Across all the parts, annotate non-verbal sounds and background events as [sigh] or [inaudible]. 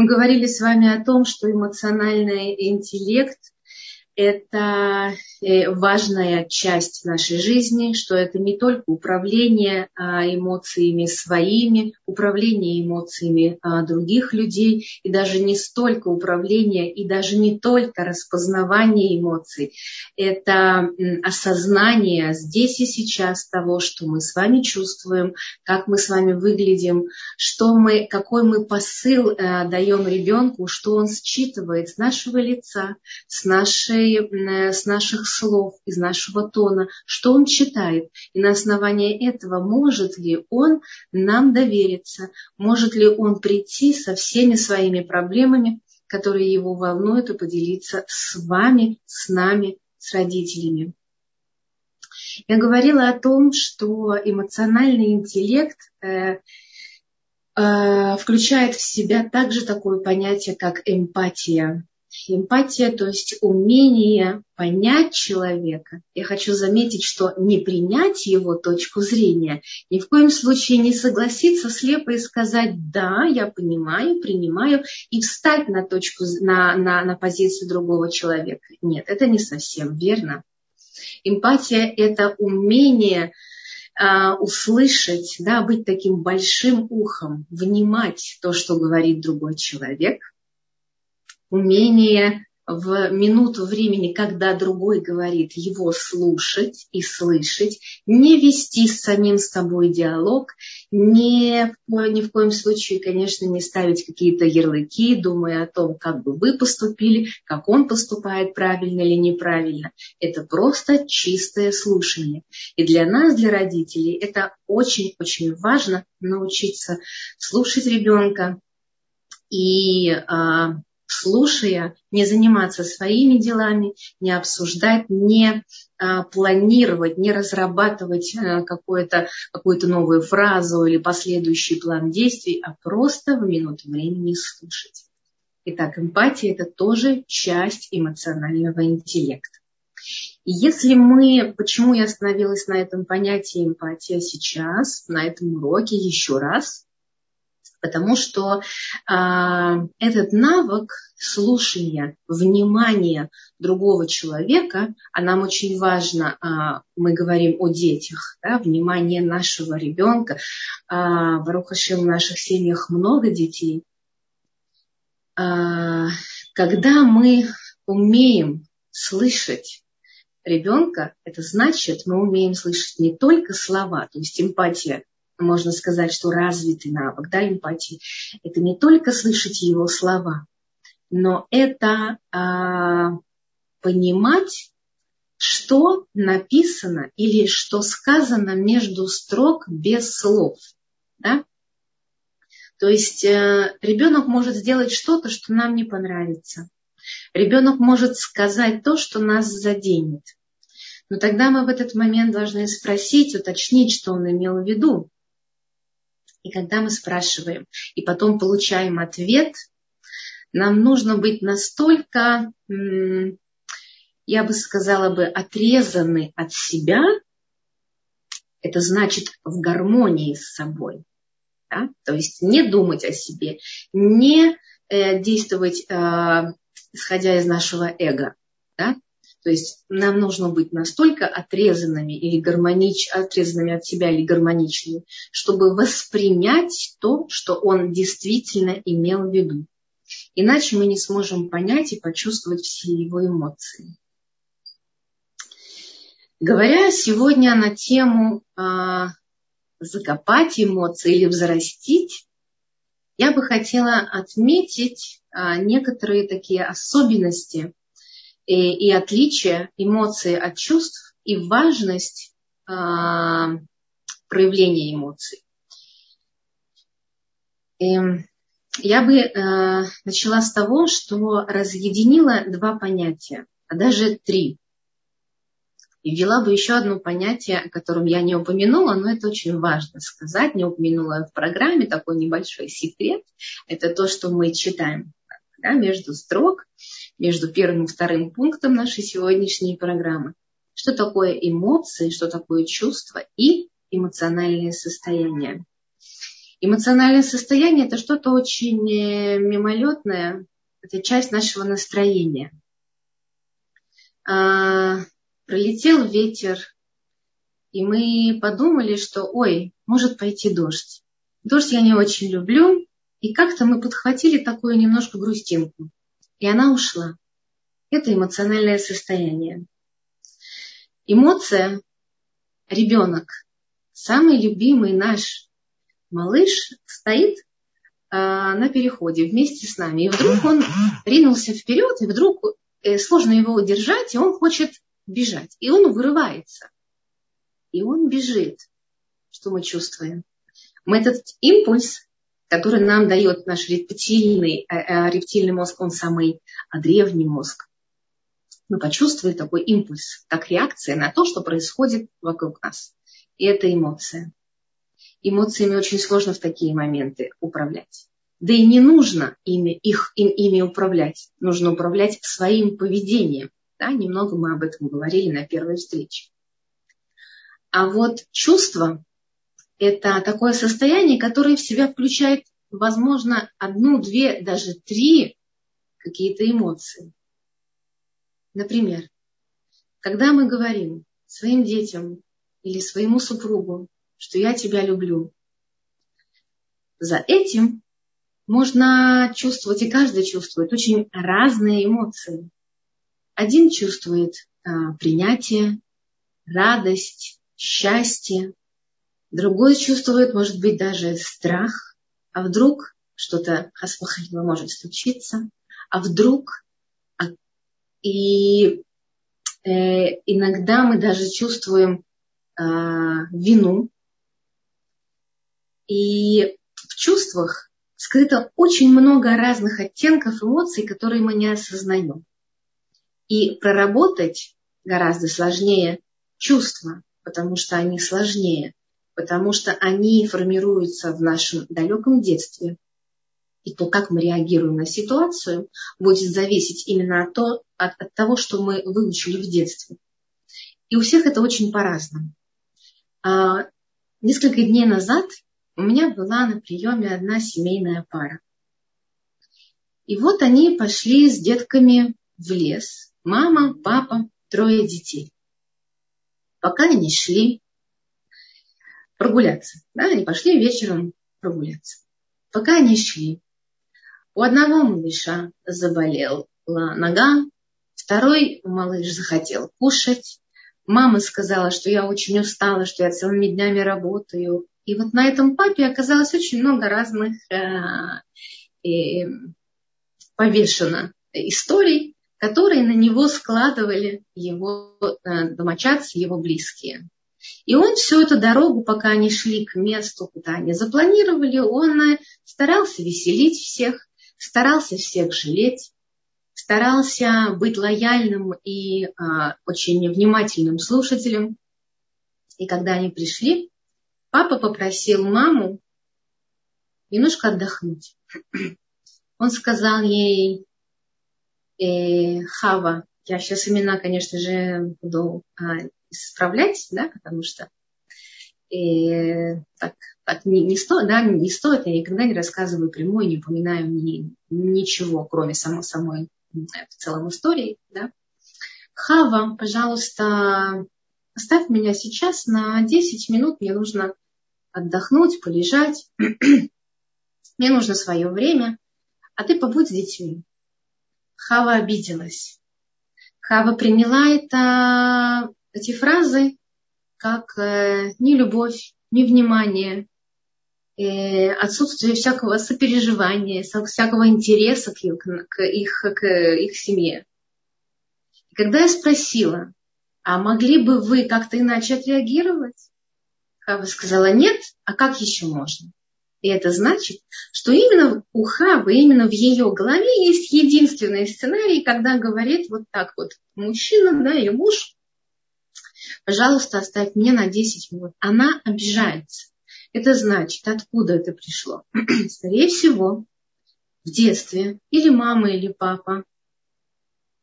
Мы говорили с вами о том, что эмоциональный интеллект это э, важная часть нашей жизни, что это не только управление а, эмоциями своими, управление эмоциями а, других людей, и даже не столько управление, и даже не только распознавание эмоций. Это осознание здесь и сейчас того, что мы с вами чувствуем, как мы с вами выглядим, что мы, какой мы посыл э, даем ребенку, что он считывает с нашего лица, с нашей с наших слов, из нашего тона, что он читает. И на основании этого может ли он нам довериться, может ли он прийти со всеми своими проблемами, которые его волнуют, и поделиться с вами, с нами, с родителями. Я говорила о том, что эмоциональный интеллект э, э, включает в себя также такое понятие, как эмпатия. Эмпатия, то есть умение понять человека. Я хочу заметить, что не принять его точку зрения, ни в коем случае не согласиться слепо и сказать «да, я понимаю, принимаю» и встать на, точку, на, на, на позицию другого человека. Нет, это не совсем верно. Эмпатия – это умение а, услышать, да, быть таким большим ухом, внимать то, что говорит другой человек – умение в минуту времени, когда другой говорит, его слушать и слышать, не вести с самим собой диалог, не, ни в коем случае, конечно, не ставить какие-то ярлыки, думая о том, как бы вы поступили, как он поступает правильно или неправильно. Это просто чистое слушание. И для нас, для родителей, это очень-очень важно научиться слушать ребенка и а, слушая, не заниматься своими делами, не обсуждать, не а, планировать, не разрабатывать а, какую-то какую новую фразу или последующий план действий, а просто в минуту времени слушать. Итак, эмпатия – это тоже часть эмоционального интеллекта. И если мы, почему я остановилась на этом понятии эмпатия сейчас, на этом уроке еще раз, потому что а, этот навык слушания, внимания другого человека, а нам очень важно, а, мы говорим о детях, да, внимание нашего ребенка, а, в Рухашем в наших семьях много детей, а, когда мы умеем слышать ребенка, это значит, мы умеем слышать не только слова, то есть эмпатия можно сказать, что развитый навык да, эмпатии, это не только слышать его слова, но это а, понимать, что написано или что сказано между строк без слов. Да? То есть э, ребенок может сделать что-то, что нам не понравится. Ребенок может сказать то, что нас заденет. Но тогда мы в этот момент должны спросить, уточнить, что он имел в виду. И когда мы спрашиваем и потом получаем ответ, нам нужно быть настолько, я бы сказала бы, отрезаны от себя, это значит в гармонии с собой. Да? То есть не думать о себе, не э, действовать, э, исходя из нашего эго. Да? То есть нам нужно быть настолько отрезанными или гармонич, отрезанными от себя или гармоничными, чтобы воспринять то, что он действительно имел в виду. Иначе мы не сможем понять и почувствовать все его эмоции. Говоря сегодня на тему а, закопать эмоции или взрастить, я бы хотела отметить а, некоторые такие особенности и, и отличие эмоций от чувств и важность э, проявления эмоций. И я бы э, начала с того, что разъединила два понятия, а даже три. И ввела бы еще одно понятие, о котором я не упомянула, но это очень важно сказать, не упомянула в программе, такой небольшой секрет. Это то, что мы читаем да, между строк между первым и вторым пунктом нашей сегодняшней программы. Что такое эмоции, что такое чувство и эмоциональное состояние. Эмоциональное состояние – это что-то очень э, мимолетное, это часть нашего настроения. А, пролетел ветер, и мы подумали, что, ой, может пойти дождь. Дождь я не очень люблю, и как-то мы подхватили такую немножко грустинку. И она ушла. Это эмоциональное состояние. Эмоция – ребенок, самый любимый наш малыш, стоит а, на переходе вместе с нами. И вдруг он ринулся вперед, и вдруг э, сложно его удержать, и он хочет бежать. И он вырывается. И он бежит. Что мы чувствуем? Мы этот импульс который нам дает наш рептильный, э, э, рептильный мозг, он самый а, древний мозг. Мы почувствовали такой импульс, как реакция на то, что происходит вокруг нас. И это эмоция. Эмоциями очень сложно в такие моменты управлять. Да и не нужно ими, их, им, ими управлять. Нужно управлять своим поведением. Да, немного мы об этом говорили на первой встрече. А вот чувство это такое состояние, которое в себя включает, возможно, одну, две, даже три какие-то эмоции. Например, когда мы говорим своим детям или своему супругу, что я тебя люблю, за этим можно чувствовать, и каждый чувствует очень разные эмоции. Один чувствует а, принятие, радость, счастье, Другой чувствует, может быть, даже страх. А вдруг что-то хасвахалила может случиться. А вдруг а, и э, иногда мы даже чувствуем э, вину. И в чувствах скрыто очень много разных оттенков эмоций, которые мы не осознаем. И проработать гораздо сложнее чувства, потому что они сложнее потому что они формируются в нашем далеком детстве. И то, как мы реагируем на ситуацию, будет зависеть именно от, то, от, от того, что мы выучили в детстве. И у всех это очень по-разному. А, несколько дней назад у меня была на приеме одна семейная пара. И вот они пошли с детками в лес. Мама, папа, трое детей. Пока они шли, прогуляться. Да, они пошли вечером прогуляться. Пока они шли, у одного малыша заболела нога, второй малыш захотел кушать. Мама сказала, что я очень устала, что я целыми днями работаю. И вот на этом папе оказалось очень много разных э, э, повешено историй, которые на него складывали его э, домочадцы, его близкие. И он всю эту дорогу, пока они шли к месту, куда они запланировали, он э, старался веселить всех, старался всех жалеть, старался быть лояльным и а, очень внимательным слушателем. И когда они пришли, папа попросил маму немножко отдохнуть. [clears throat] Он сказал ей, э, Хава, я сейчас имена, конечно же, буду а, исправлять, да, потому что и так, так не, не, сто, да, не стоит, я никогда не рассказываю прямой, не упоминаю ни, ничего, кроме само, самой в целом истории. Да. Хава, пожалуйста, оставь меня сейчас на 10 минут, мне нужно отдохнуть, полежать, мне нужно свое время, а ты побудь с детьми. Хава обиделась. Хава приняла это эти фразы как э, ни любовь, ни внимание, э, отсутствие всякого сопереживания, всякого интереса к, к, их, к их семье. И когда я спросила, а могли бы вы как-то иначе отреагировать? Хава сказала, нет, а как еще можно? И это значит, что именно у Хавы, именно в ее голове есть единственный сценарий, когда говорит вот так вот мужчина, да, ее муж, пожалуйста, оставь мне на 10 минут. Она обижается. Это значит, откуда это пришло? [clears throat] Скорее всего, в детстве или мама, или папа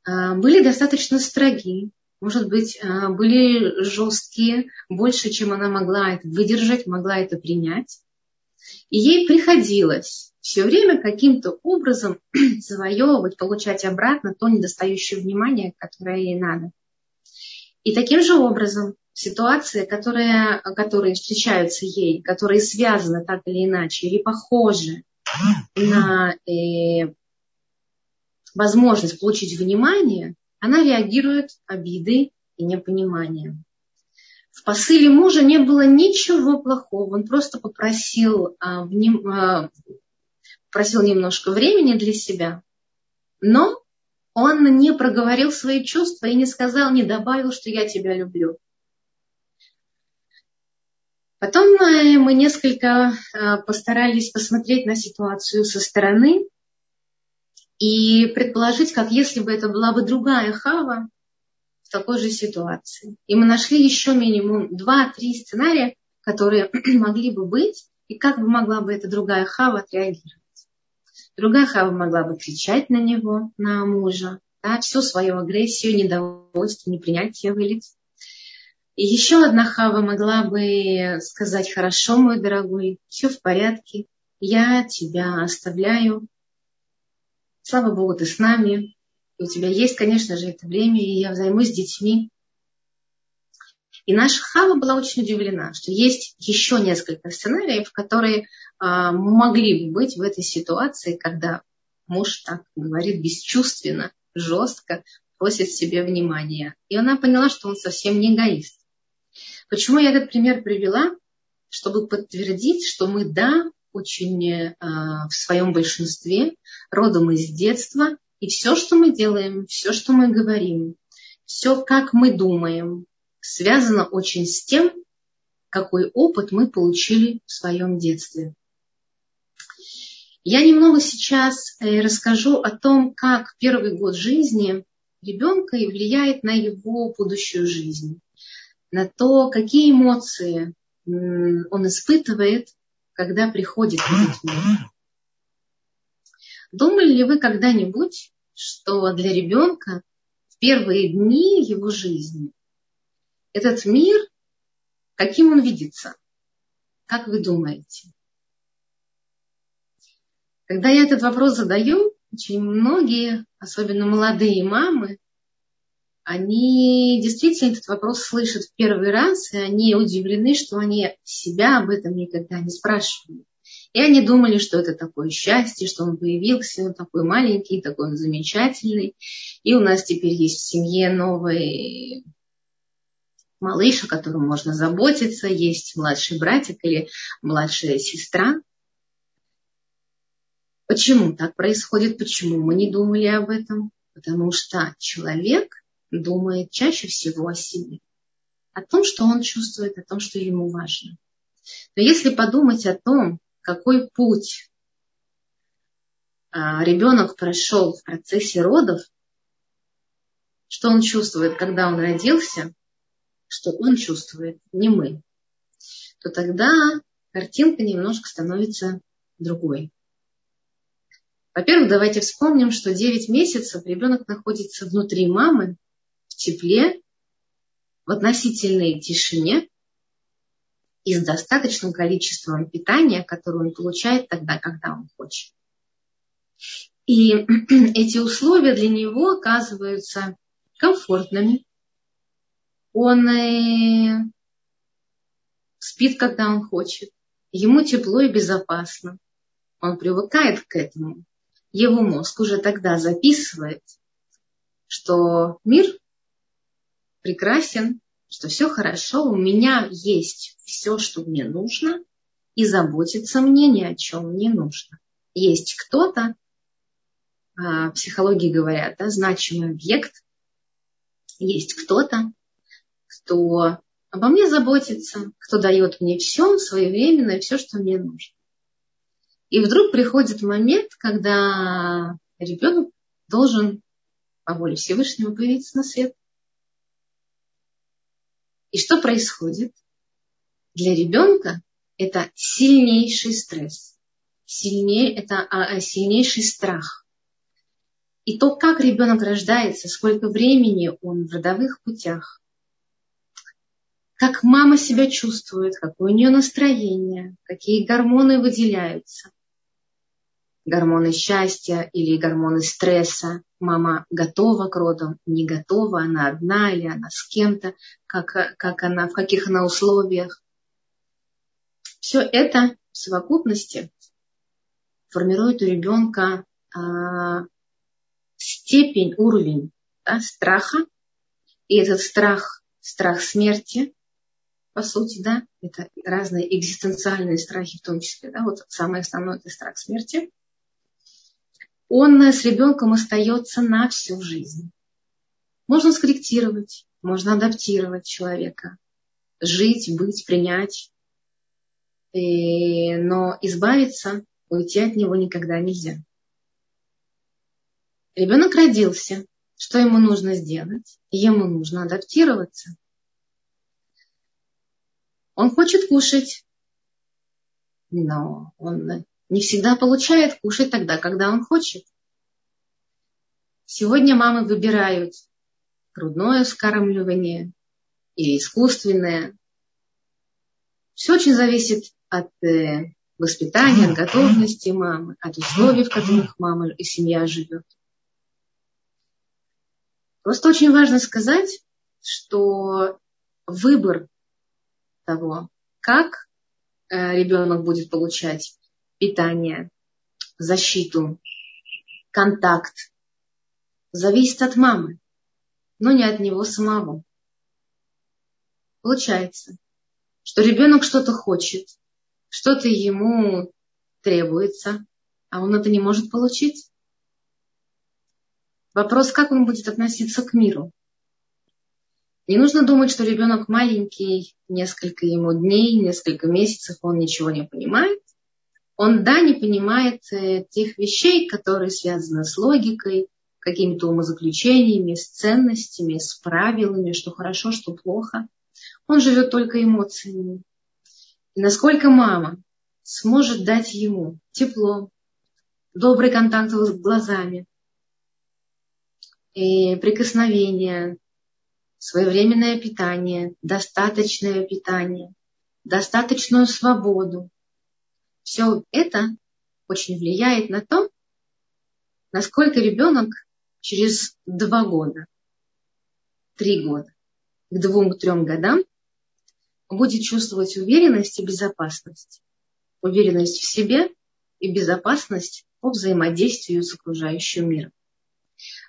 а, были достаточно строги, может быть, а, были жесткие, больше, чем она могла это выдержать, могла это принять. И ей приходилось все время каким-то образом [clears throat] завоевывать, получать обратно то недостающее внимание, которое ей надо. И таким же образом ситуации, которые, которые встречаются ей, которые связаны так или иначе или похожи на э, возможность получить внимание, она реагирует обидой и непониманием. В посыле мужа не было ничего плохого, он просто попросил, а, вним, а, просил немножко времени для себя, но он не проговорил свои чувства и не сказал, не добавил, что я тебя люблю. Потом э, мы несколько э, постарались посмотреть на ситуацию со стороны и предположить, как если бы это была бы другая Хава в такой же ситуации. И мы нашли еще минимум два-три сценария, которые [clears throat] могли бы быть, и как бы могла бы эта другая Хава отреагировать. Другая Хава могла бы кричать на него, на мужа, да, всю свою агрессию, недовольство, непринятие вылить. И еще одна хава могла бы сказать, хорошо, мой дорогой, все в порядке, я тебя оставляю. Слава Богу, ты с нами. И у тебя есть, конечно же, это время, и я займусь детьми. И наша Хава была очень удивлена, что есть еще несколько сценариев, которые а, могли бы быть в этой ситуации, когда муж так говорит бесчувственно, жестко, просит себе внимания. И она поняла, что он совсем не эгоист. Почему я этот пример привела? Чтобы подтвердить, что мы, да, очень э, в своем большинстве родом из детства, и все, что мы делаем, все, что мы говорим, все, как мы думаем, связано очень с тем, какой опыт мы получили в своем детстве. Я немного сейчас э, расскажу о том, как первый год жизни ребенка влияет на его будущую жизнь на то, какие эмоции он испытывает, когда приходит в этот мир. Думали ли вы когда-нибудь, что для ребенка в первые дни его жизни этот мир, каким он видится? Как вы думаете? Когда я этот вопрос задаю, очень многие, особенно молодые мамы, они действительно этот вопрос слышат в первый раз, и они удивлены, что они себя об этом никогда не спрашивали. И они думали, что это такое счастье, что он появился, он такой маленький, такой он замечательный. И у нас теперь есть в семье новый малыш, о котором можно заботиться, есть младший братик или младшая сестра. Почему так происходит? Почему мы не думали об этом? Потому что человек думает чаще всего о себе, о том, что он чувствует, о том, что ему важно. Но если подумать о том, какой путь а, ребенок прошел в процессе родов, что он чувствует, когда он родился, что он чувствует, не мы, то тогда картинка немножко становится другой. Во-первых, давайте вспомним, что 9 месяцев ребенок находится внутри мамы, тепле, в относительной тишине и с достаточным количеством питания, которое он получает тогда, когда он хочет. И [clears throat] эти условия для него оказываются комфортными. Он э, спит, когда он хочет. Ему тепло и безопасно. Он привыкает к этому. Его мозг уже тогда записывает, что мир прекрасен, что все хорошо, у меня есть все, что мне нужно, и заботиться мне ни о чем не нужно. Есть кто-то, а, психологии говорят, да, значимый объект, есть кто-то, кто обо мне заботится, кто дает мне все своевременно и все, что мне нужно. И вдруг приходит момент, когда ребенок должен по воле Всевышнего появиться на свет. И что происходит? Для ребенка это сильнейший стресс, сильнее, это а, а, сильнейший страх. И то, как ребенок рождается, сколько времени он в родовых путях, как мама себя чувствует, какое у нее настроение, какие гормоны выделяются. Гормоны счастья или гормоны стресса. Мама готова к родам, не готова, она одна или она с кем-то, как, как она, в каких она условиях. Все это в совокупности формирует у ребенка а, степень, уровень да, страха. И этот страх, страх смерти, по сути, да, это разные экзистенциальные страхи в том числе, да, вот самое основное это страх смерти, он с ребенком остается на всю жизнь. Можно скорректировать, можно адаптировать человека, жить, быть, принять, и, но избавиться, уйти от него никогда нельзя. Ребенок родился, что ему нужно сделать? Ему нужно адаптироваться – он хочет кушать, но он не всегда получает кушать тогда, когда он хочет. Сегодня мамы выбирают грудное вскармливание или искусственное. Все очень зависит от э, воспитания, от готовности мамы, от условий, в которых мама и семья живет. Просто очень важно сказать, что выбор того, как э, ребенок будет получать питание, защиту, контакт, зависит от мамы, но не от него самого. Получается, что ребенок что-то хочет, что-то ему требуется, а он это не может получить. Вопрос, как он будет относиться к миру. Не нужно думать, что ребенок маленький, несколько ему дней, несколько месяцев, он ничего не понимает. Он, да, не понимает э, тех вещей, которые связаны с логикой, какими-то умозаключениями, с ценностями, с правилами, что хорошо, что плохо. Он живет только эмоциями. И насколько мама сможет дать ему тепло, добрый контакт с глазами, и прикосновения, своевременное питание, достаточное питание, достаточную свободу. Все это очень влияет на то, насколько ребенок через два года, три года, к двум-трем годам будет чувствовать уверенность и безопасность. Уверенность в себе и безопасность по взаимодействию с окружающим миром.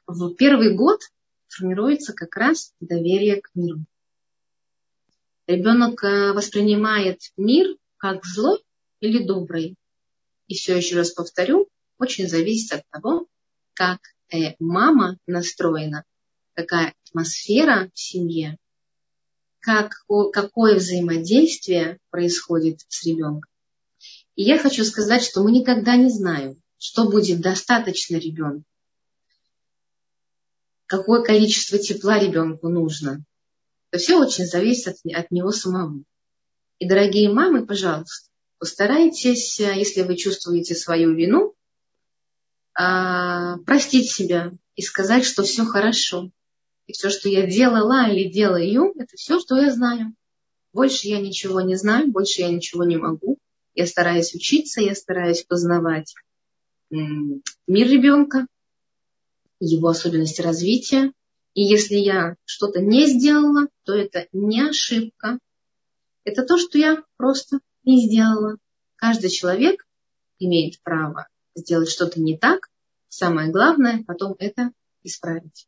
В первый год формируется как раз доверие к миру. Ребенок э, воспринимает мир как злой или добрый. И все еще раз повторю, очень зависит от того, как э, мама настроена, какая атмосфера в семье, как, какое взаимодействие происходит с ребенком. И я хочу сказать, что мы никогда не знаем, что будет достаточно ребенку какое количество тепла ребенку нужно. Это все очень зависит от, от него самого. И, дорогие мамы, пожалуйста, постарайтесь, э, если вы чувствуете свою вину, а, простить себя и сказать, что все хорошо. И все, что я делала или делаю, это все, что я знаю. Больше я ничего не знаю, больше я ничего не могу. Я стараюсь учиться, я стараюсь познавать мир ребенка, его особенности развития. И если я что-то не сделала, то это не ошибка. Это то, что я просто не сделала. Каждый человек имеет право сделать что-то не так. Самое главное потом это исправить.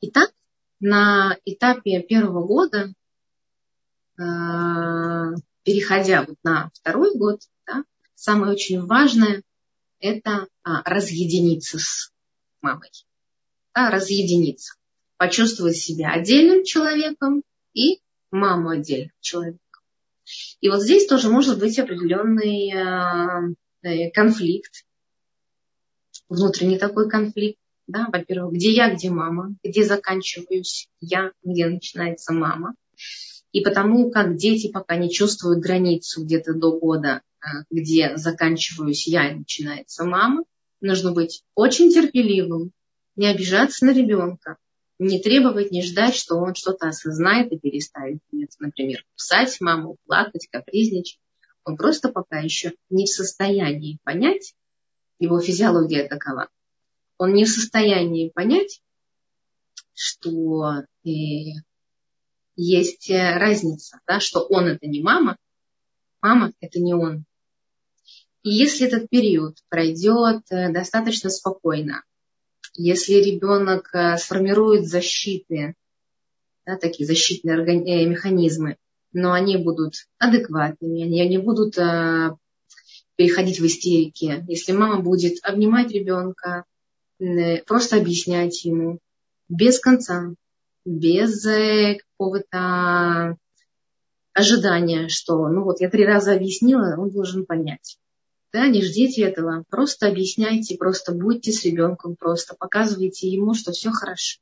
Итак, на этапе первого года, э, переходя вот на второй год, да, самое очень важное это а, разъединиться с мамой. Да, разъединиться. Почувствовать себя отдельным человеком и маму отдельным человеком. И вот здесь тоже может быть определенный а, э, конфликт, внутренний такой конфликт. Да, во-первых, где я, где мама, где заканчиваюсь я, где начинается мама. И потому как дети пока не чувствуют границу где-то до года, а, где заканчиваюсь я и начинается мама, нужно быть очень терпеливым, не обижаться на ребенка, Не требовать, не ждать, что он что-то осознает и перестанет, например, писать маму, плакать, капризничать. Он просто пока еще не в состоянии понять, его физиология такова, он не в состоянии понять, что э, есть разница, да, что он это не мама, мама это не он. И если этот период пройдет э, достаточно спокойно, если ребенок э, сформирует защиты, да, такие защитные органи- механизмы, но они будут адекватными, они не будут а, переходить в истерики. Если мама будет обнимать ребенка, просто объяснять ему без конца, без э, какого-то ожидания, что ну вот я три раза объяснила, он должен понять. Да, не ждите этого, просто объясняйте, просто будьте с ребенком, просто показывайте ему, что все хорошо.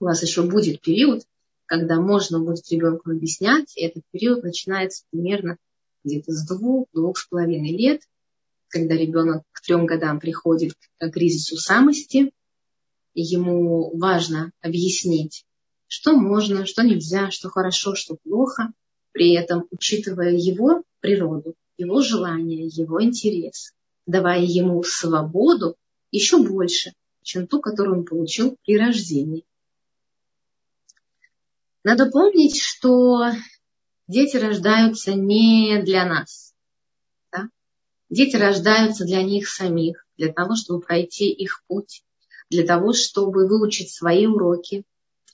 У вас еще будет период, когда можно будет ребенку объяснять, и этот период начинается примерно где-то с двух, двух с половиной лет, когда ребенок к трем годам приходит к кризису самости, и ему важно объяснить, что можно, что нельзя, что хорошо, что плохо, при этом учитывая его природу, его желания, его интерес, давая ему свободу еще больше, чем ту, которую он получил при рождении. Надо помнить, что дети рождаются не для нас. Да? Дети рождаются для них самих, для того, чтобы пройти их путь, для того, чтобы выучить свои уроки.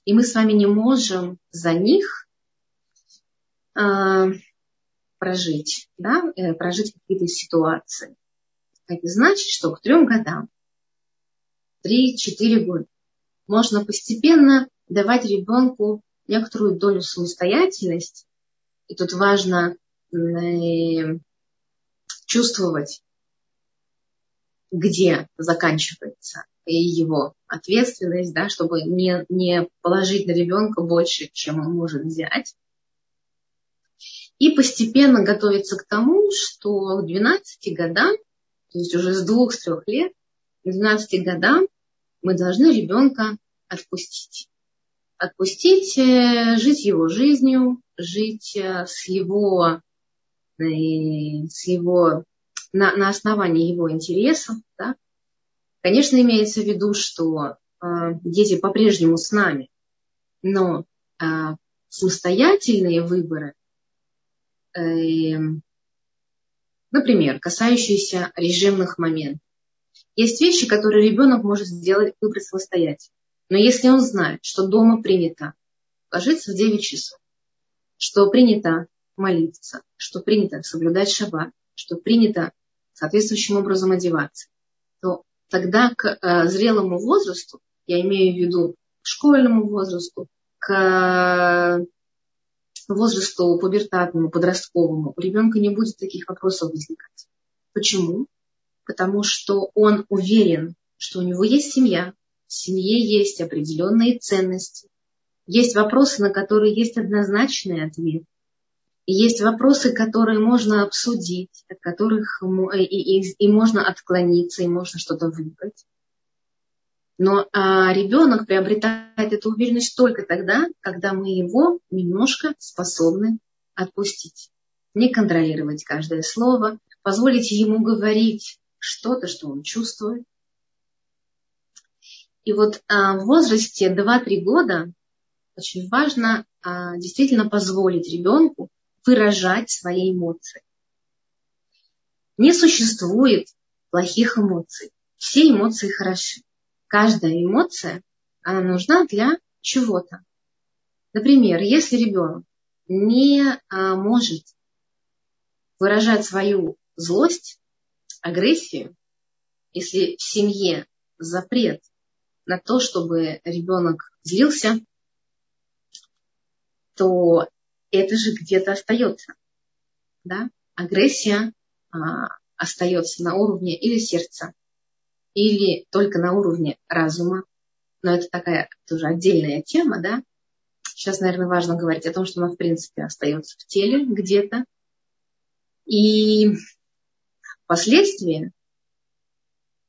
И мы с вами не можем за них э, прожить, да? э, прожить какие-то ситуации. Это значит, что к трем годам, три-четыре года, можно постепенно давать ребенку некоторую долю самостоятельности. И тут важно э, чувствовать, где заканчивается его ответственность, да, чтобы не, не положить на ребенка больше, чем он может взять. И постепенно готовиться к тому, что к 12 годам, то есть уже с двух-трех лет, к 12 годам мы должны ребенка отпустить отпустить, э, жить его жизнью, жить э, с его, э, с его на, на основании его интересов. Да? Конечно, имеется в виду, что э, дети по-прежнему с нами, но э, самостоятельные выборы, например, касающиеся режимных моментов. Есть вещи, которые ребенок может сделать, выбрать самостоятельно. Но если он знает, что дома принято ложиться в 9 часов, что принято молиться, что принято соблюдать шаббат, что принято соответствующим образом одеваться, то тогда к э, зрелому возрасту, я имею в виду к школьному возрасту, к возрасту пубертатному, подростковому, у ребенка не будет таких вопросов возникать. Почему? Потому что он уверен, что у него есть семья, в семье есть определенные ценности. Есть вопросы, на которые есть однозначный ответ. Есть вопросы, которые можно обсудить, от которых и, и, и можно отклониться, и можно что-то выбрать. Но а ребенок приобретает эту уверенность только тогда, когда мы его немножко способны отпустить. Не контролировать каждое слово, позволить ему говорить что-то, что он чувствует, и вот а, в возрасте 2-3 года очень важно а, действительно позволить ребенку выражать свои эмоции. Не существует плохих эмоций. Все эмоции хороши. Каждая эмоция, она нужна для чего-то. Например, если ребенок не а, может выражать свою злость, агрессию, если в семье запрет на то, чтобы ребенок злился, то это же где-то остается. Да? Агрессия а, остается на уровне или сердца, или только на уровне разума. Но это такая тоже отдельная тема, да. Сейчас, наверное, важно говорить о том, что она, в принципе, остается в теле где-то. И впоследствии,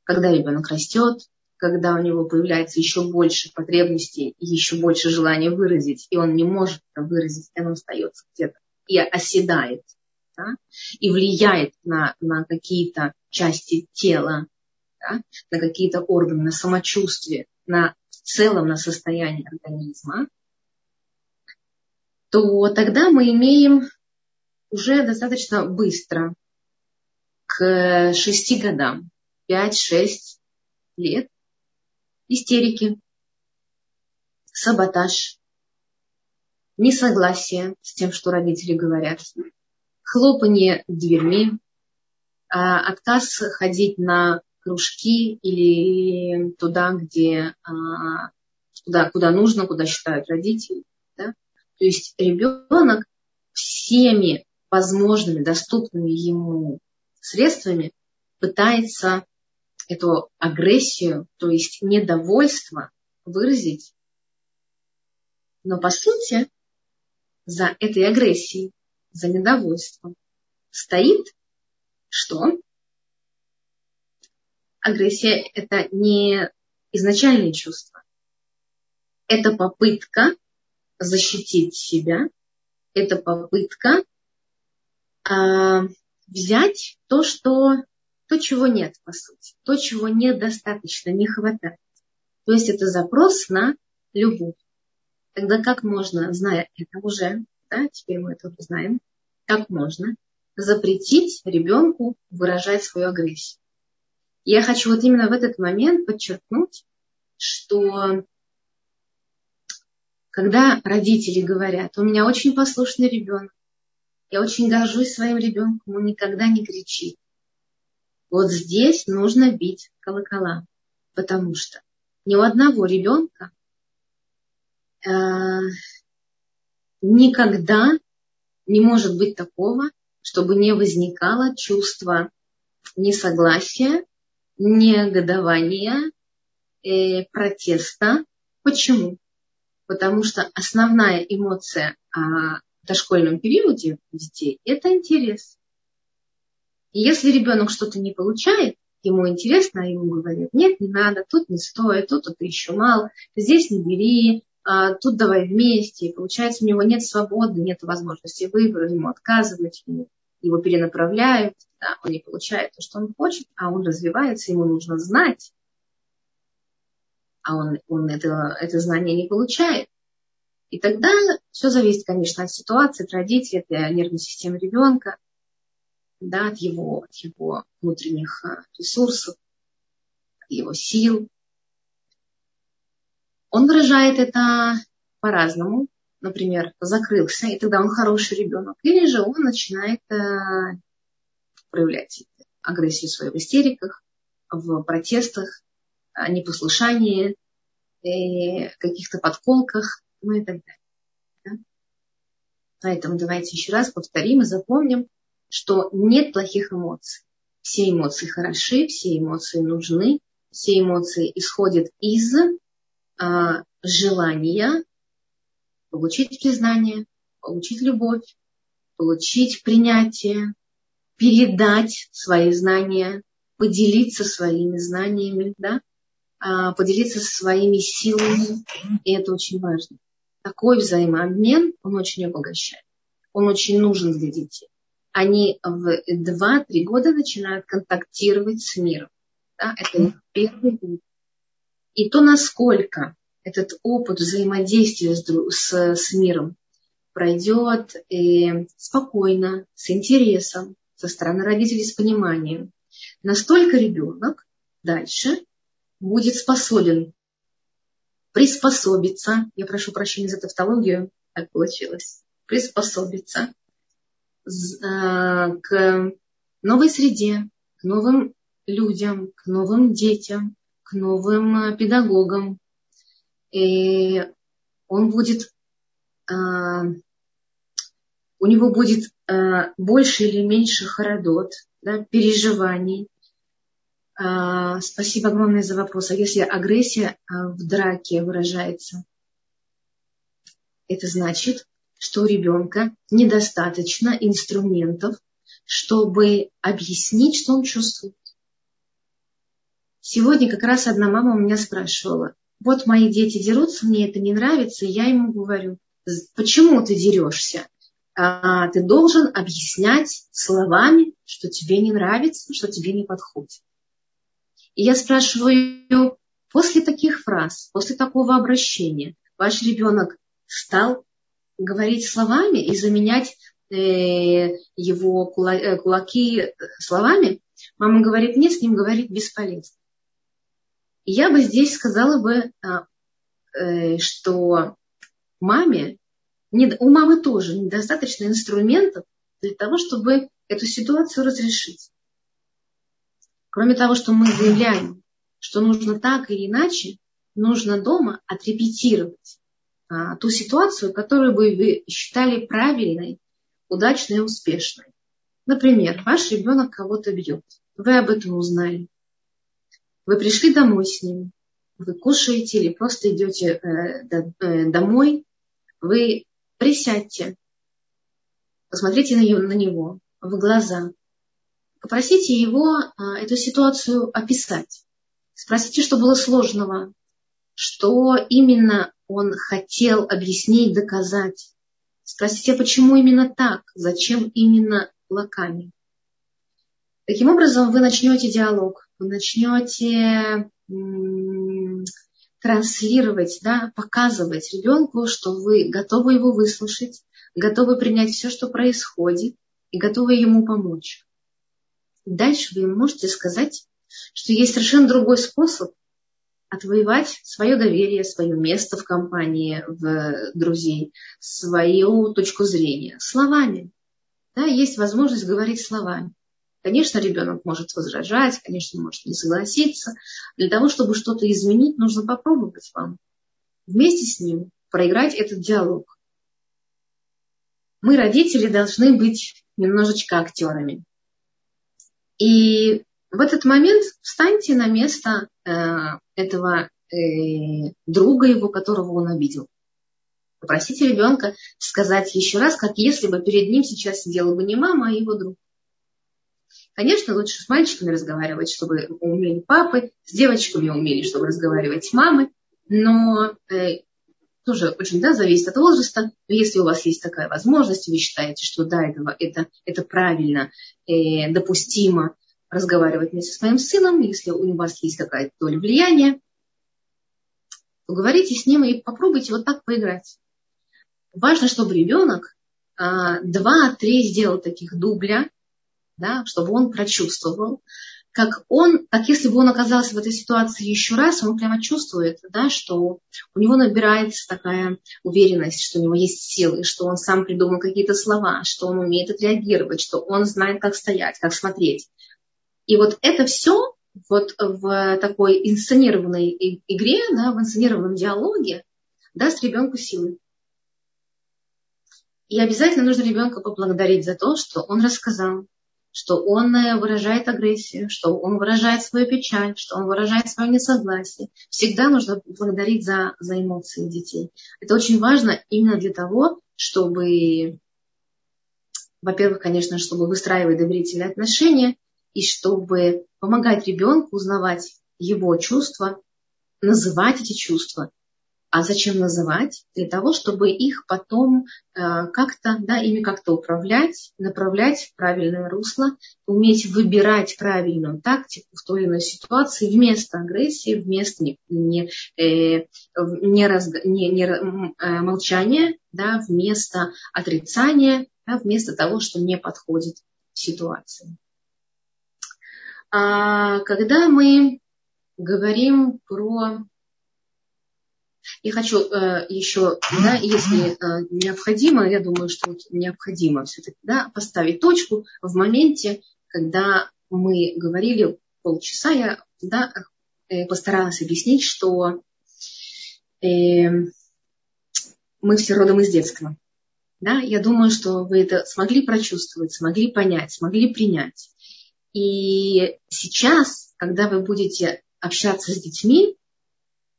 когда ребенок растет, когда у него появляется еще больше потребностей еще больше желания выразить, и он не может это выразить, и он остается где-то и оседает, да, и влияет на, на какие-то части тела, да, на какие-то органы, на самочувствие, на в целом на состояние организма, то тогда мы имеем уже достаточно быстро, к шести годам, пять-шесть лет, истерики, саботаж, несогласие с тем, что родители говорят, хлопанье дверьми, а, отказ ходить на кружки или туда, где, а, туда, куда нужно, куда считают родители. Да? То есть ребенок всеми возможными, доступными ему средствами пытается эту агрессию, то есть недовольство выразить. Но по сути за этой агрессией, за недовольством стоит что? Агрессия – это не изначальные чувства. Это попытка защитить себя, это попытка а, взять то, что, то, чего нет, по сути, то, чего недостаточно, не хватает. То есть это запрос на любовь. Тогда как можно, зная это уже, да, теперь мы это знаем, как можно запретить ребенку выражать свою агрессию. Я хочу вот именно в этот момент подчеркнуть, что когда родители говорят, у меня очень послушный ребенок, я очень горжусь своим ребенком, он никогда не кричит. Вот здесь нужно бить колокола, потому что ни у одного ребенка э, никогда не может быть такого, чтобы не возникало чувство несогласия, негодования, э, протеста. Почему? Потому что основная эмоция о дошкольном периоде у детей – это интерес. И если ребенок что-то не получает, ему интересно, а ему говорят, нет, не надо, тут не стоит, тут, тут еще мало, здесь не бери, а, тут давай вместе. И получается, у него нет свободы, нет возможности выбора, ему отказывать, ему, его перенаправляют, да, он не получает то, что он хочет, а он развивается, ему нужно знать, а он, он это, это знание не получает. И тогда все зависит, конечно, от ситуации, от родителей, от нервной системы ребенка, да, от его, от его внутренних а, ресурсов, от его сил, он выражает это по-разному. Например, закрылся, и тогда он хороший ребенок. Или же он начинает э, проявлять агрессию свою в истериках, в протестах, непослушании, э, каких-то подколках, ну и так далее. Да? Поэтому давайте еще раз повторим и запомним, что нет плохих эмоций. Все эмоции хороши, все эмоции нужны, все эмоции исходят из а, желания получить признание, получить любовь, получить принятие, передать свои знания, поделиться своими знаниями, да, а, поделиться своими силами, и это очень важно. Такой взаимообмен, он очень обогащает. Он очень нужен для детей. Они в 2-3 года начинают контактировать с миром. Да? Это их первый путь. И то, насколько этот опыт взаимодействия с, с, с миром пройдет э, спокойно, с интересом, со стороны родителей с пониманием, настолько ребенок дальше будет способен приспособиться, я прошу прощения за тавтологию, так получилось, приспособиться э, к новой среде, к новым людям, к новым детям, к новым э, педагогам. И он будет, а, у него будет а, больше или меньше хородот, да, переживаний. А, спасибо огромное за вопрос. А если агрессия в драке выражается, это значит, что у ребенка недостаточно инструментов, чтобы объяснить, что он чувствует. Сегодня как раз одна мама у меня спрашивала, вот мои дети дерутся, мне это не нравится, и я ему говорю, почему ты дерешься? А, ты должен объяснять словами, что тебе не нравится, что тебе не подходит. И я спрашиваю, после таких фраз, после такого обращения, ваш ребенок стал говорить словами и заменять э, его э, кулаки словами? Мама говорит, нет, с ним говорить бесполезно. Я бы здесь сказала бы, а, э, что маме, у мамы тоже недостаточно инструментов для того, чтобы эту ситуацию разрешить. Кроме того, что мы заявляем, что нужно так или иначе, нужно дома отрепетировать а, ту ситуацию, которую бы вы считали правильной, удачной и успешной. Например, ваш ребенок кого-то бьет. Вы об этом узнали. Вы пришли домой с ним. Вы кушаете или просто идете э, э, домой. Вы присядьте. Посмотрите на него в глаза Попросите его а, эту ситуацию описать. Спросите, что было сложного, что именно он хотел объяснить, доказать. Спросите, почему именно так, зачем именно локами. Таким образом, вы начнете диалог, вы начнете транслировать, да, показывать ребенку, что вы готовы его выслушать, готовы принять все, что происходит, и готовы ему помочь. Дальше вы можете сказать, что есть совершенно другой способ отвоевать свое доверие, свое место в компании, в друзей, свою точку зрения словами. Да, есть возможность говорить словами. Конечно, ребенок может возражать, конечно, может не согласиться. Для того, чтобы что-то изменить, нужно попробовать вам. Вместе с ним проиграть этот диалог. Мы, родители, должны быть немножечко актерами. И в этот момент встаньте на место э, этого э, друга его, которого он обидел. Попросите ребенка сказать еще раз, как если бы перед ним сейчас сидела бы не мама, а его друг. Конечно, лучше с мальчиками разговаривать, чтобы умели папы, с девочками умели, чтобы разговаривать мамы, но э, тоже очень да, зависит от возраста. Но если у вас есть такая возможность, вы считаете, что да, это, это, это правильно, э, допустимо разговаривать вместе с моим сыном, если у вас есть какая-то доля влияния, поговорите с ним и попробуйте вот так поиграть. Важно, чтобы ребенок а, два-три сделал таких дубля, да, чтобы он прочувствовал, как он, как если бы он оказался в этой ситуации еще раз, он прямо чувствует, да, что у него набирается такая уверенность, что у него есть силы, что он сам придумал какие-то слова, что он умеет отреагировать, что он знает, как стоять, как смотреть. И вот это все вот в такой инсценированной игре, да, в инсценированном диалоге даст ребенку силы. И обязательно нужно ребенка поблагодарить за то, что он рассказал, что он э, выражает агрессию, что он выражает свою печаль, что он выражает свое несогласие. Всегда нужно благодарить за, за эмоции детей. Это очень важно именно для того, чтобы, во-первых, конечно, чтобы выстраивать доверительные отношения, и чтобы помогать ребенку узнавать его чувства, называть эти чувства, а зачем называть? Для того, чтобы их потом э, как-то, да, ими как-то управлять, направлять в правильное русло, уметь выбирать правильную тактику в той или иной ситуации вместо агрессии, вместо не, не, э, не, раз, не, не э, молчания, да, вместо отрицания, да, вместо того, что не подходит ситуации. А когда мы говорим про я хочу э, еще, да, если э, необходимо, я думаю, что необходимо все-таки да, поставить точку в моменте, когда мы говорили полчаса, я да, э, постаралась объяснить, что э, мы все родом из детского. Да, я думаю, что вы это смогли прочувствовать, смогли понять, смогли принять. И сейчас, когда вы будете общаться с детьми,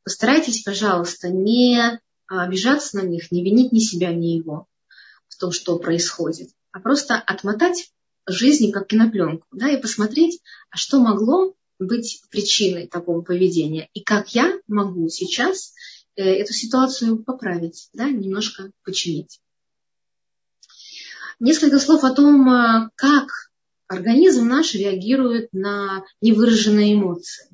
Постарайтесь, пожалуйста, не а, обижаться на них, не винить ни себя, ни его в том, что происходит, а просто отмотать жизнь как кинопленку, да, и посмотреть, а что могло быть причиной такого поведения. И как я могу сейчас э, эту ситуацию поправить, да, немножко починить. Несколько слов о том, э, как организм наш реагирует на невыраженные эмоции.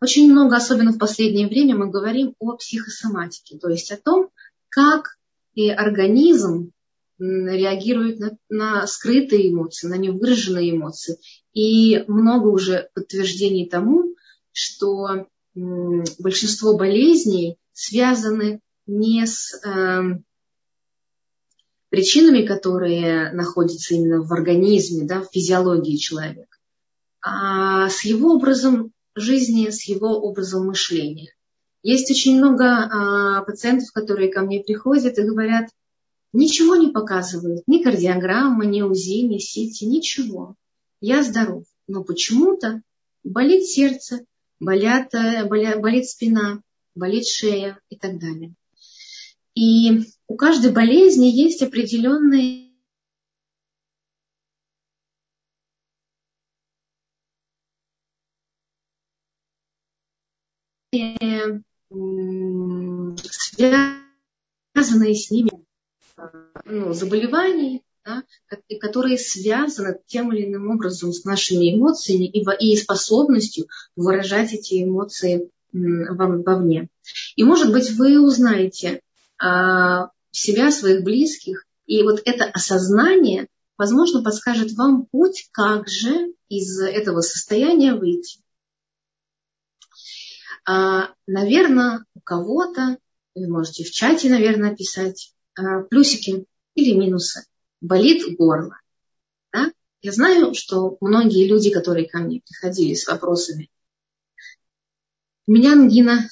Очень много, особенно в последнее время, мы говорим о психосоматике, то есть о том, как и организм реагирует на, на скрытые эмоции, на невыраженные эмоции. И много уже подтверждений тому, что большинство болезней связаны не с э, причинами, которые находятся именно в организме, да, в физиологии человека, а с его образом жизни, с его образом мышления. Есть очень много а, пациентов, которые ко мне приходят и говорят, ничего не показывают, ни кардиограмма, ни УЗИ, ни СИТИ, ничего. Я здоров. Но почему-то болит сердце, болят, э, болят, болит спина, болит шея и так далее. И у каждой болезни есть определенные связанные с ними ну, заболеваний, да, которые связаны тем или иным образом с нашими эмоциями и, и способностью выражать эти эмоции вовне. И, может быть, вы узнаете а, себя, своих близких, и вот это осознание, возможно, подскажет вам путь, как же из этого состояния выйти. А, наверное, у кого-то, вы можете в чате, наверное, писать а, плюсики или минусы. Болит горло. Да? Я знаю, что многие люди, которые ко мне приходили с вопросами, у меня ангина,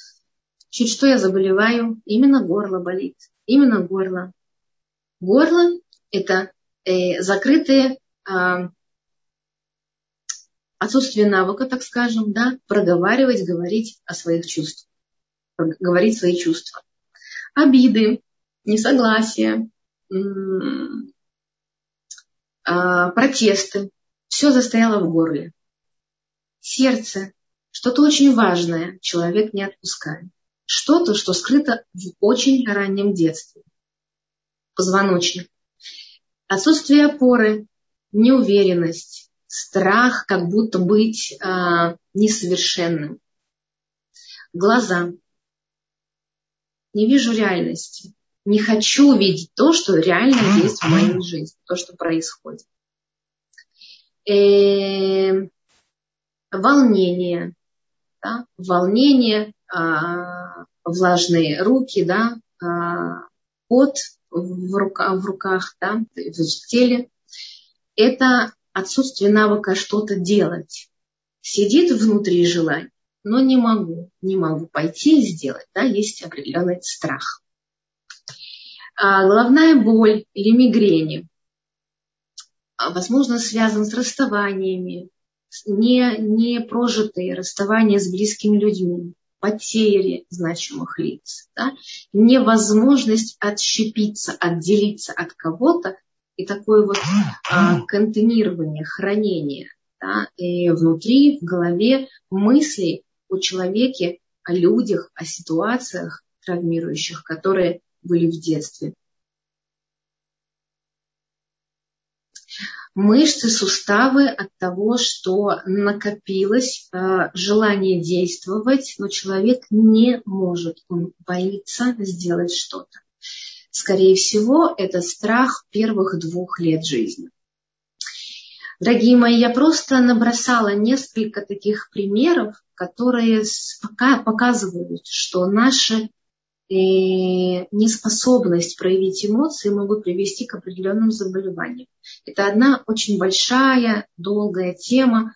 чуть что я заболеваю, именно горло болит, именно горло. Горло – это э, закрытые э, отсутствие навыка, так скажем, да, проговаривать, говорить о своих чувствах, говорить свои чувства. Обиды, несогласия, а, протесты, все застояло в горле. Сердце, что-то очень важное человек не отпускает. Что-то, что скрыто в очень раннем детстве. Позвоночник. Отсутствие опоры, неуверенность, страх, как будто быть а, несовершенным. Глаза. Не вижу реальности. Не хочу видеть то, что реально есть в моей жизни, то, что происходит. Э, волнение. Да? Волнение, а, влажные руки, да, а, пот в, рука, в руках, да, в теле. Это отсутствие навыка что-то делать. Сидит внутри желание, но не могу, не могу пойти и сделать. Да, есть определенный страх. А головная боль или мигрени, а, возможно, связан с расставаниями, не, не прожитые расставания с близкими людьми, потери значимых лиц, да? невозможность отщепиться, отделиться от кого-то и такое вот а, контейнирование, хранение да, и внутри, в голове мыслей о человеке, о людях, о ситуациях травмирующих, которые были в детстве. Мышцы, суставы от того, что накопилось э, желание действовать, но человек не может, он боится сделать что-то. Скорее всего, это страх первых двух лет жизни. Дорогие мои, я просто набросала несколько таких примеров, которые показывают, что наша э, неспособность проявить эмоции могут привести к определенным заболеваниям. Это одна очень большая, долгая тема.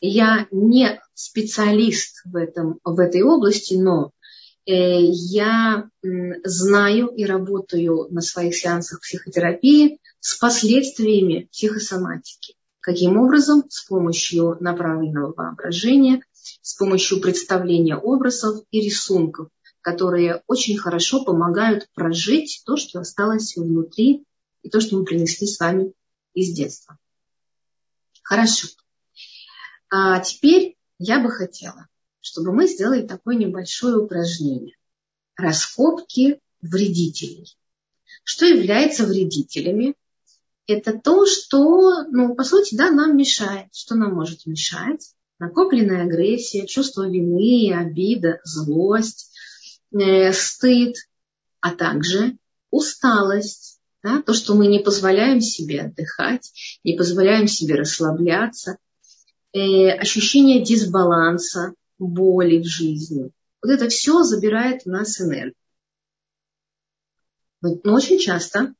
Я не специалист в, этом, в этой области, но я знаю и работаю на своих сеансах психотерапии с последствиями психосоматики. Каким образом? С помощью направленного воображения, с помощью представления образов и рисунков, которые очень хорошо помогают прожить то, что осталось внутри, и то, что мы принесли с вами из детства. Хорошо. А теперь я бы хотела, чтобы мы сделали такое небольшое упражнение. Раскопки вредителей. Что является вредителями? Это то, что, ну, по сути, да, нам мешает. Что нам может мешать? Накопленная агрессия, чувство вины, обида, злость, э, стыд, а также усталость, да, то, что мы не позволяем себе отдыхать, не позволяем себе расслабляться, э, ощущение дисбаланса, боли в жизни. Вот это все забирает у нас энергию. Но очень часто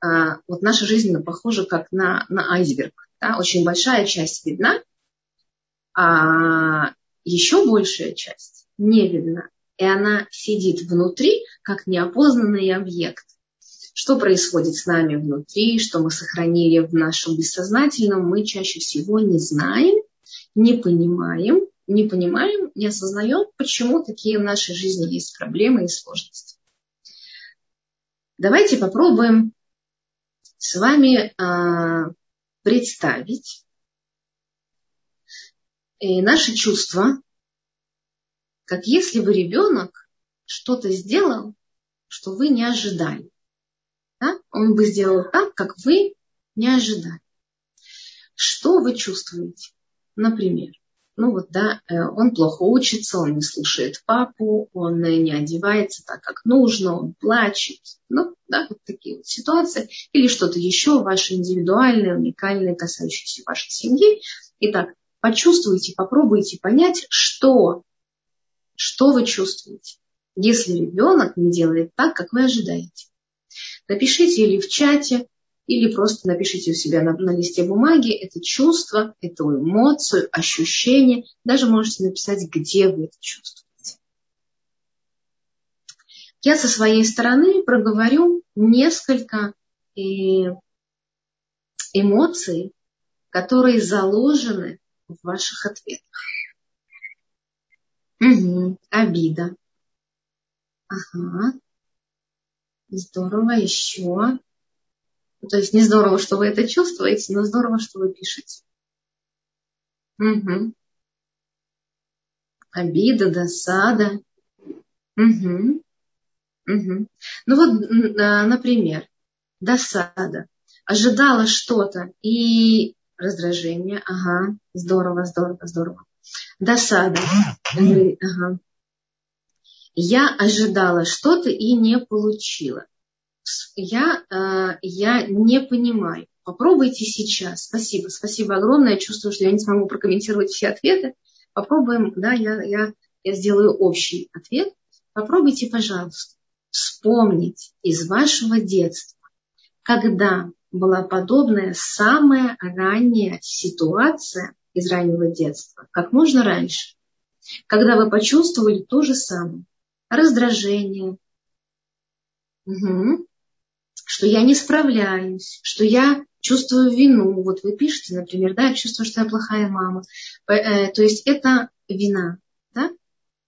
а, вот наша жизнь похожа как на, на айсберг. Да? Очень большая часть видна, а еще большая часть не видна. И она сидит внутри, как неопознанный объект. Что происходит с нами внутри, что мы сохранили в нашем бессознательном, мы чаще всего не знаем, не понимаем, не понимаем, не осознаем, почему такие в нашей жизни есть проблемы и сложности. Давайте попробуем с вами а, представить э, наши чувства, как если бы ребенок что-то сделал, что вы не ожидали. Да? Он бы сделал так, как вы не ожидали. Что вы чувствуете? Например, ну вот, да, э, он плохо учится, он не слушает папу, он э, не одевается так, как нужно, он плачет. Ну, да, вот такие вот ситуации. Или что-то еще ваше индивидуальное, уникальное, касающееся вашей семьи. Итак, почувствуйте, попробуйте понять, что, что вы чувствуете, если ребенок не делает так, как вы ожидаете. Напишите или в чате, или просто напишите у себя на, на листе бумаги это чувство, эту эмоцию, ощущение. Даже можете написать, где вы это чувствуете. Я со своей стороны проговорю несколько э, эмоций, которые заложены в ваших ответах. Угу, обида. Ага. Здорово, еще. То есть не здорово, что вы это чувствуете, но здорово, что вы пишете. Угу. Обида, досада. Угу. Угу. Ну вот, а, например, досада. Ожидала что-то и раздражение. Ага, здорово, здорово, здорово. Досада. Ага. Я ожидала что-то и не получила я, э, я не понимаю. Попробуйте сейчас. Спасибо, спасибо огромное. Я чувствую, что я не смогу прокомментировать все ответы. Попробуем, да, я, я, я сделаю общий ответ. Попробуйте, пожалуйста, вспомнить из вашего детства, когда была подобная самая ранняя ситуация из раннего детства, как можно раньше, когда вы почувствовали то же самое. Раздражение, угу что я не справляюсь, что я чувствую вину. Вот вы пишете, например, да, я чувствую, что я плохая мама. Э, то есть это вина. Да?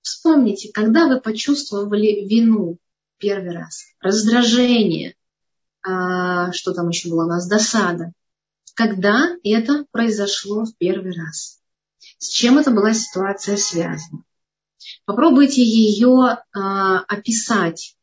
Вспомните, когда вы почувствовали вину первый раз, раздражение, а, что там еще было у нас, досада. Когда это произошло в первый раз? С чем это была ситуация связана? Попробуйте ее а, описать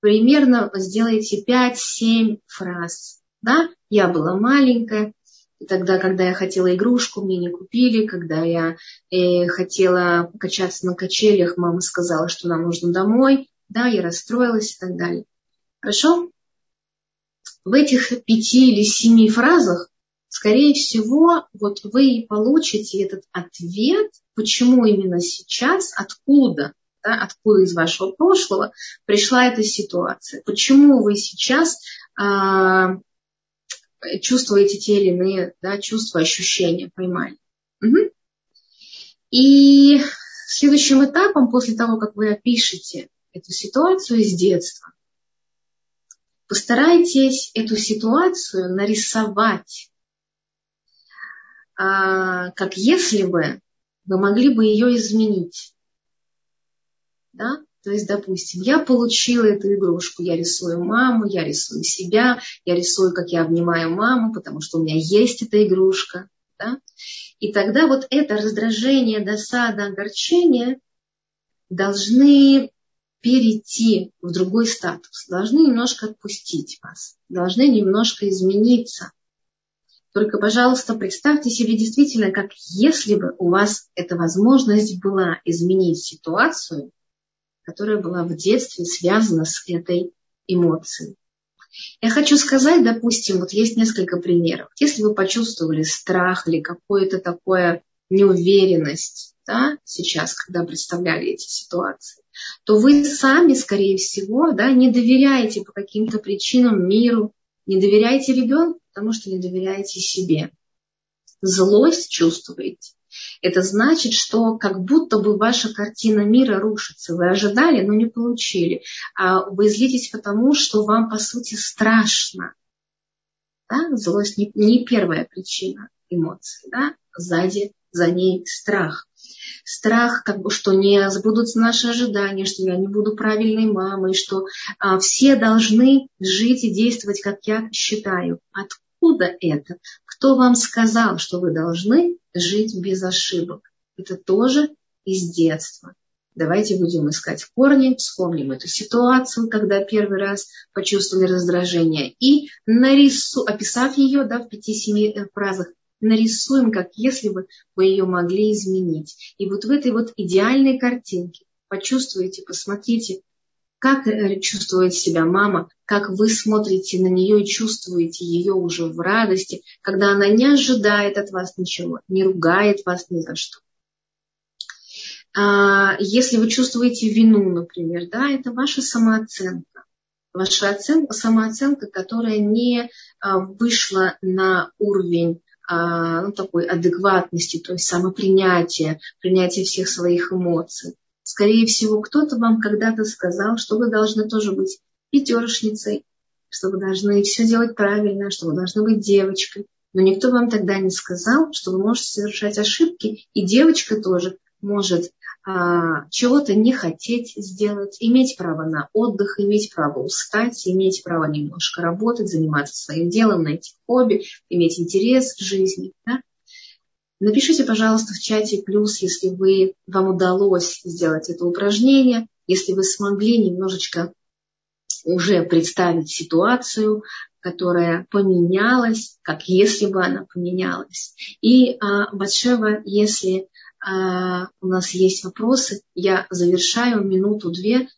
примерно сделайте 5-7 фраз. Да? Я была маленькая, и тогда, когда я хотела игрушку, мне не купили. Когда я э, хотела покачаться на качелях, мама сказала, что нам нужно домой. Да, я расстроилась и так далее. Хорошо? В этих пяти или семи фразах, скорее всего, вот вы и получите этот ответ, почему именно сейчас, откуда да, откуда из вашего прошлого пришла эта ситуация. Почему вы сейчас а, чувствуете те или иные да, чувства, ощущения, поймали. Угу. И следующим этапом, после того, как вы опишете эту ситуацию из детства, постарайтесь эту ситуацию нарисовать, а, как если бы вы могли бы ее изменить. Да? То есть, допустим, я получила эту игрушку, я рисую маму, я рисую себя, я рисую, как я обнимаю маму, потому что у меня есть эта игрушка. Да? И тогда вот это раздражение, досада, огорчение должны перейти в другой статус, должны немножко отпустить вас, должны немножко измениться. Только, пожалуйста, представьте себе действительно, как если бы у вас эта возможность была изменить ситуацию, которая была в детстве связана с этой эмоцией. Я хочу сказать, допустим, вот есть несколько примеров. Если вы почувствовали страх или какую-то такую неуверенность да, сейчас, когда представляли эти ситуации, то вы сами, скорее всего, да, не доверяете по каким-то причинам миру, не доверяете ребенку, потому что не доверяете себе. Злость чувствуете. Это значит, что как будто бы ваша картина мира рушится. Вы ожидали, но не получили. А вы злитесь потому, что вам, по сути, страшно. Да? Злость не, не первая причина эмоций. Да? Сзади за ней страх. Страх, как бы, что не сбудутся наши ожидания, что я не буду правильной мамой, что а, все должны жить и действовать, как я считаю. Откуда это? Кто вам сказал, что вы должны жить без ошибок? Это тоже из детства. Давайте будем искать корни, вспомним эту ситуацию, когда первый раз почувствовали раздражение, и нарису, описав ее да, в пяти-семи фразах, нарисуем, как если бы вы ее могли изменить. И вот в этой вот идеальной картинке почувствуйте, посмотрите, как э, чувствует себя мама, как вы смотрите на нее и чувствуете ее уже в радости, когда она не ожидает от вас ничего, не ругает вас ни за что. А, если вы чувствуете вину, например, да, это ваша самооценка. Ваша оценка, самооценка, которая не а, вышла на уровень а, ну, такой адекватности, то есть самопринятия, принятия всех своих эмоций. Скорее всего, кто-то вам когда-то сказал, что вы должны тоже быть пятерочницей, что вы должны все делать правильно, что вы должны быть девочкой. Но никто вам тогда не сказал, что вы можете совершать ошибки, и девочка тоже может а, чего-то не хотеть сделать, иметь право на отдых, иметь право устать, иметь право немножко работать, заниматься своим делом, найти хобби, иметь интерес в жизни. Да? Напишите, пожалуйста, в чате плюс, если вы, вам удалось сделать это упражнение, если вы смогли немножечко уже представить ситуацию, которая поменялась, как если бы она поменялась. И а, Батшева, если а, у нас есть вопросы, я завершаю минуту-две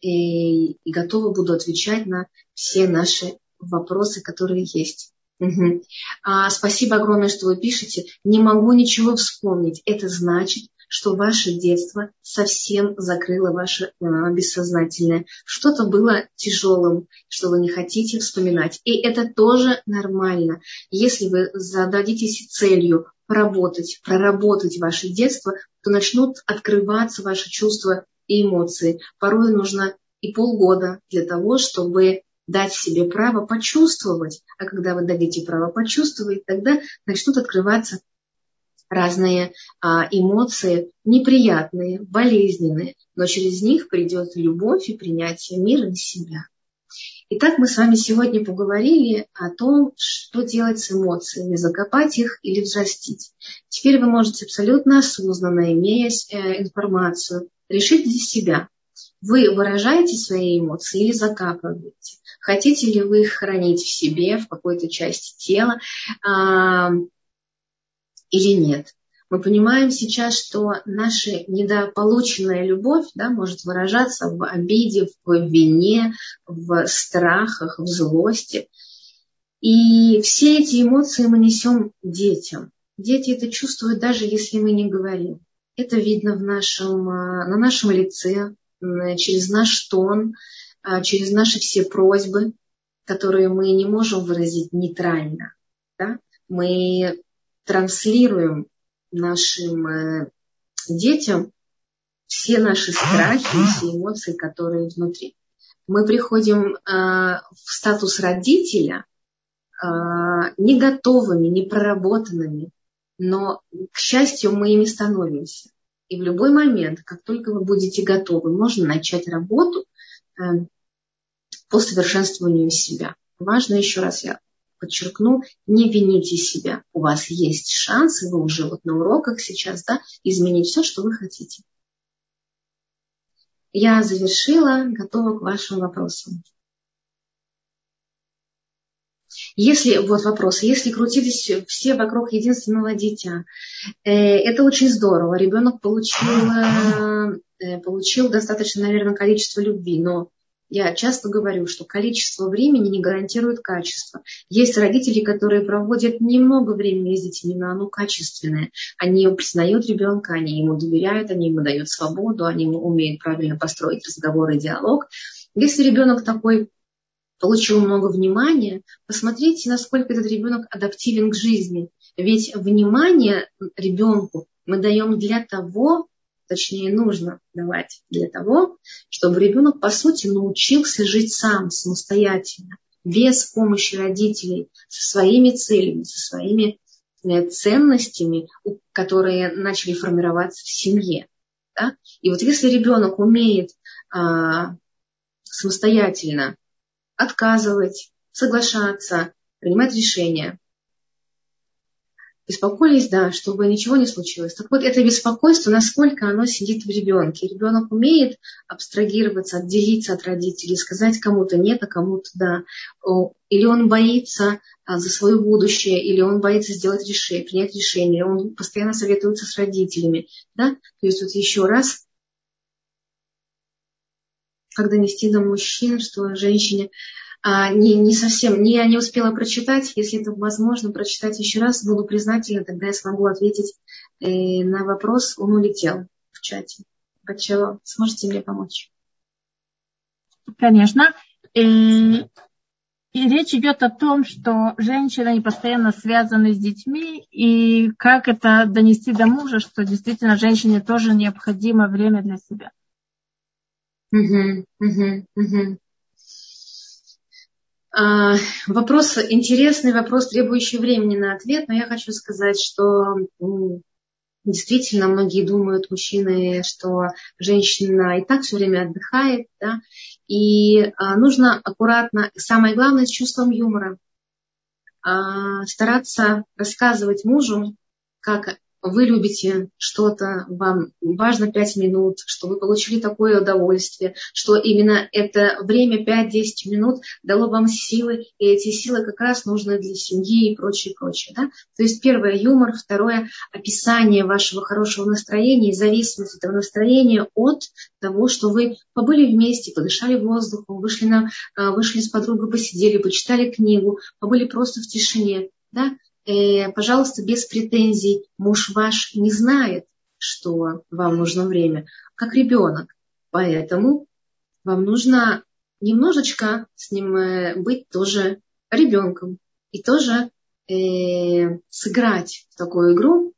и, и готова буду отвечать на все наши вопросы, которые есть. Угу. А, спасибо огромное, что вы пишете. Не могу ничего вспомнить. Это значит, что ваше детство совсем закрыло ваше э, бессознательное. Что-то было тяжелым, что вы не хотите вспоминать. И это тоже нормально. Если вы зададитесь целью поработать, проработать ваше детство, то начнут открываться ваши чувства и эмоции. Порой нужно и полгода для того, чтобы дать себе право почувствовать. А когда вы дадите право почувствовать, тогда начнут открываться разные а, эмоции, неприятные, болезненные, но через них придет любовь и принятие мира на себя. Итак, мы с вами сегодня поговорили о том, что делать с эмоциями, закопать их или взрастить. Теперь вы можете абсолютно осознанно, имея э, информацию, решить для себя, вы выражаете свои эмоции или закапываете. Хотите ли вы их хранить в себе, в какой-то части тела, а, или нет. Мы понимаем сейчас, что наша недополученная любовь да, может выражаться в обиде, в вине, в страхах, в злости. И все эти эмоции мы несем детям. Дети это чувствуют, даже если мы не говорим. Это видно в нашем, а, на нашем лице, через наш тон, а, через наши все просьбы, которые мы не можем выразить нейтрально. Да? Мы транслируем нашим э, детям все наши страхи, все эмоции, которые внутри. Мы приходим э, в статус родителя э, не готовыми, не проработанными, но, к счастью, мы ими становимся. И в любой момент, как только вы будете готовы, можно начать работу по совершенствованию себя. Важно еще раз, я подчеркну, не вините себя. У вас есть шанс, вы уже вот на уроках сейчас, да, изменить все, что вы хотите. Я завершила, готова к вашим вопросам. Если, вот вопрос, если крутились все вокруг единственного дитя, э, это очень здорово. Ребенок получил, э, получил достаточно, наверное, количество любви, но я часто говорю, что количество времени не гарантирует качество. Есть родители, которые проводят немного времени с детьми, но оно качественное. Они признают ребенка, они ему доверяют, они ему дают свободу, они умеют правильно построить разговор и диалог. Если ребенок такой получил много внимания, посмотрите, насколько этот ребенок адаптивен к жизни. Ведь внимание ребенку мы даем для того, точнее нужно давать для того, чтобы ребенок, по сути, научился жить сам, самостоятельно, без помощи родителей, со своими целями, со своими э, ценностями, которые начали формироваться в семье. Да? И вот если ребенок умеет а, самостоятельно отказывать, соглашаться, принимать решения, беспокоились, да, чтобы ничего не случилось. Так вот, это беспокойство, насколько оно сидит в ребенке. Ребенок умеет абстрагироваться, отделиться от родителей, сказать кому-то нет, а кому-то да. Или он боится а, за свое будущее, или он боится сделать решение, принять решение, он постоянно советуется с родителями. Да? То есть вот еще раз, как донести до мужчин, что женщине а, не, не совсем, не, я не успела прочитать. Если это возможно, прочитать еще раз, буду признательна, тогда я смогу ответить э, на вопрос. Он улетел в чате. Почему? Сможете мне помочь? Конечно. И, и речь идет о том, что женщины постоянно связаны с детьми, и как это донести до мужа, что действительно женщине тоже необходимо время для себя. Угу, угу, угу. Вопрос интересный, вопрос, требующий времени на ответ, но я хочу сказать, что действительно многие думают, мужчины, что женщина и так все время отдыхает, да, и а, нужно аккуратно, самое главное, с чувством юмора, а, стараться рассказывать мужу, как вы любите что-то, вам важно 5 минут, что вы получили такое удовольствие, что именно это время 5-10 минут дало вам силы, и эти силы как раз нужны для семьи и прочее, прочее. Да? То есть первое юмор, второе описание вашего хорошего настроения и зависимость этого настроения от того, что вы побыли вместе, подышали воздухом, вышли, на, а, вышли с подругой, посидели, почитали книгу, побыли просто в тишине. Да? Э, пожалуйста, без претензий. Муж ваш не знает, что вам нужно время, как ребенок. Поэтому вам нужно немножечко с ним э, быть тоже ребенком и тоже э, сыграть в такую игру,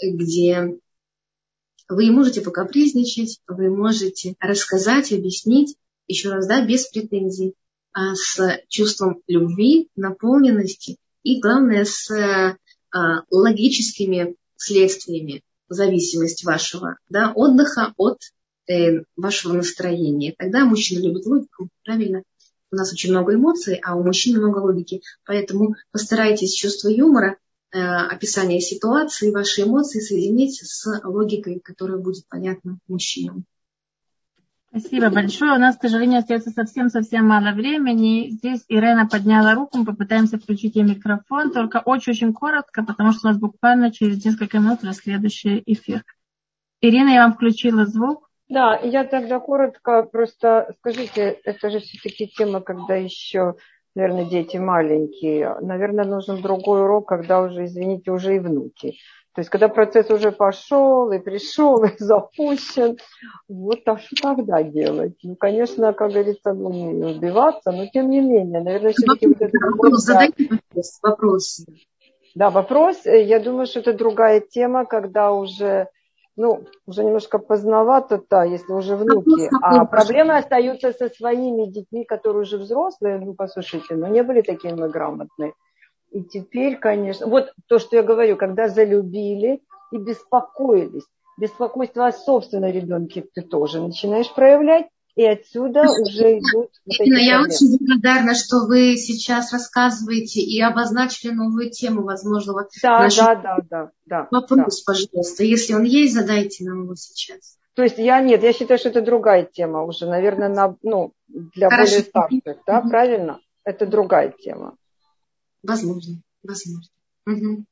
где вы можете покапризничать, вы можете рассказать, объяснить, еще раз, да, без претензий, а с чувством любви, наполненности и, главное, с а, логическими следствиями зависимость вашего да, отдыха от э, вашего настроения. Тогда мужчина любит логику, правильно? У нас очень много эмоций, а у мужчин много логики. Поэтому постарайтесь чувство юмора, э, описание ситуации, ваши эмоции соединить с логикой, которая будет понятна мужчинам. Спасибо большое. У нас, к сожалению, остается совсем-совсем мало времени. Здесь Ирена подняла руку, мы попытаемся включить ей микрофон, только очень-очень коротко, потому что у нас буквально через несколько минут уже следующий эфир. Ирина, я вам включила звук. Да, я тогда коротко просто скажите, это же все-таки тема, когда еще, наверное, дети маленькие. Наверное, нужен другой урок, когда уже, извините, уже и внуки. То есть, когда процесс уже пошел и пришел, и запущен, вот а что тогда делать? Ну, конечно, как говорится, ну, не убиваться, но тем не менее, наверное, все-таки вот это... Вопрос, задайте вопрос, вопрос. Да, вопрос, э, я думаю, что это другая тема, когда уже, ну, уже немножко поздновато, да, если уже внуки, а проблемы остаются со своими детьми, которые уже взрослые, ну, послушайте, ну, не были такие мы грамотные. И теперь, конечно, вот то, что я говорю, когда залюбили и беспокоились, беспокойство о собственном ребенке ты тоже начинаешь проявлять, и отсюда уже идут вот Именно я очень благодарна, что вы сейчас рассказываете и обозначили новую тему, возможно, вот да, наш... да, да, да, да. Вопрос, да. пожалуйста, если он есть, задайте нам его сейчас. То есть я нет, я считаю, что это другая тема уже, наверное, на, ну, для Хорошо. более старших, да, правильно? Это другая тема. Возможно, возможно. Угу.